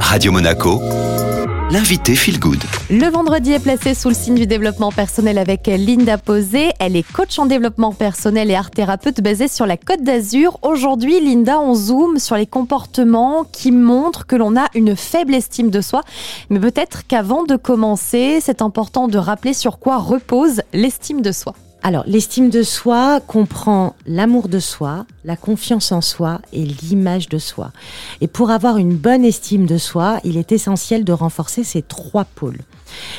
Radio Monaco, l'invité Feel Good. Le vendredi est placé sous le signe du développement personnel avec Linda Posé. Elle est coach en développement personnel et art thérapeute basée sur la Côte d'Azur. Aujourd'hui, Linda, on zoome sur les comportements qui montrent que l'on a une faible estime de soi. Mais peut-être qu'avant de commencer, c'est important de rappeler sur quoi repose l'estime de soi. Alors, l'estime de soi comprend l'amour de soi, la confiance en soi et l'image de soi. Et pour avoir une bonne estime de soi, il est essentiel de renforcer ces trois pôles.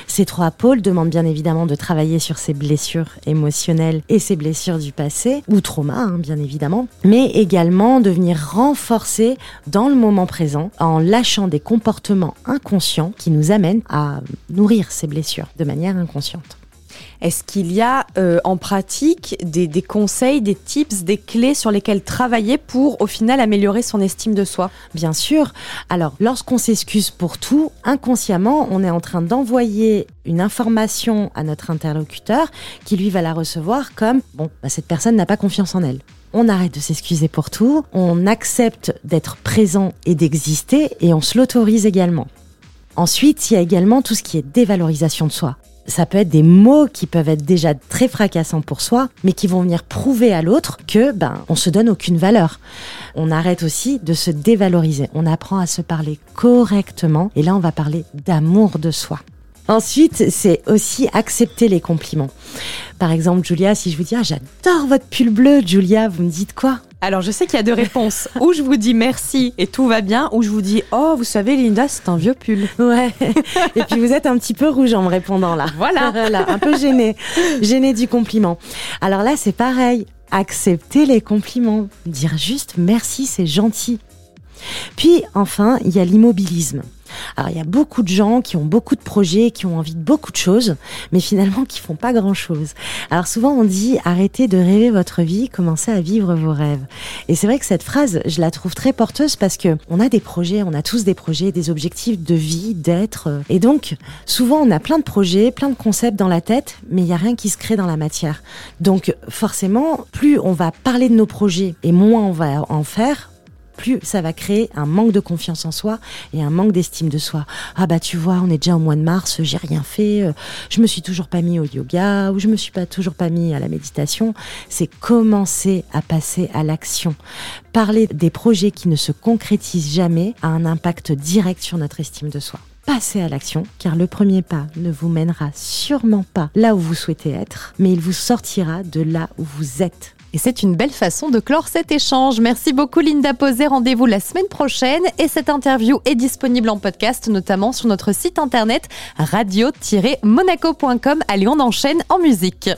Ces trois pôles demandent bien évidemment de travailler sur ses blessures émotionnelles et ses blessures du passé, ou trauma hein, bien évidemment, mais également de venir renforcer dans le moment présent en lâchant des comportements inconscients qui nous amènent à nourrir ces blessures de manière inconsciente. Est-ce qu'il y a euh, en pratique des, conseils, des tips, des clés sur lesquelles travailler pour au final améliorer son estime de soi? Bien sûr. Alors, lorsqu'on s'excuse pour tout, inconsciemment, on est en train d'envoyer une information à notre interlocuteur qui lui va la recevoir comme bon, bah, cette personne n'a pas confiance en elle. On arrête de s'excuser pour tout, on accepte d'être présent et d'exister et on se l'autorise également. Ensuite, il y a également tout ce qui est dévalorisation de soi ça peut être des mots qui peuvent être déjà très fracassants pour soi, mais qui vont venir prouver à l'autre que ben on se donne aucune valeur. On arrête aussi de se dévaloriser. On apprend à se parler correctement. Et là, on va parler d'amour de soi. Ensuite, c'est aussi accepter les compliments. Par exemple, Julia, si je vous dis ah, j'adore votre pull bleu, Julia, vous me dites quoi? Alors, je sais qu'il y a deux réponses. ou je vous dis merci et tout va bien, ou je vous dis oh, vous savez, Linda, c'est un vieux pull. Ouais. et puis vous êtes un petit peu rouge en me répondant là. Voilà. voilà un peu gêné, gêné du compliment. Alors là, c'est pareil. Accepter les compliments, dire juste merci, c'est gentil. Puis enfin, il y a l'immobilisme. Alors il y a beaucoup de gens qui ont beaucoup de projets, qui ont envie de beaucoup de choses, mais finalement qui font pas grand-chose. Alors souvent on dit arrêtez de rêver votre vie, commencez à vivre vos rêves. Et c'est vrai que cette phrase, je la trouve très porteuse parce que on a des projets, on a tous des projets, des objectifs de vie, d'être. Et donc souvent on a plein de projets, plein de concepts dans la tête, mais il y a rien qui se crée dans la matière. Donc forcément, plus on va parler de nos projets et moins on va en faire, plus ça va créer un manque de confiance en soi et un manque d'estime de soi. Ah bah tu vois, on est déjà au mois de mars, j'ai rien fait, euh, je me suis toujours pas mis au yoga ou je me suis pas toujours pas mis à la méditation. C'est commencer à passer à l'action. Parler des projets qui ne se concrétisent jamais a un impact direct sur notre estime de soi Passer à l'action, car le premier pas ne vous mènera sûrement pas là où vous souhaitez être, mais il vous sortira de là où vous êtes. Et c'est une belle façon de clore cet échange. Merci beaucoup Linda Posé. Rendez-vous la semaine prochaine. Et cette interview est disponible en podcast, notamment sur notre site internet radio-monaco.com. Allez, on enchaîne en musique.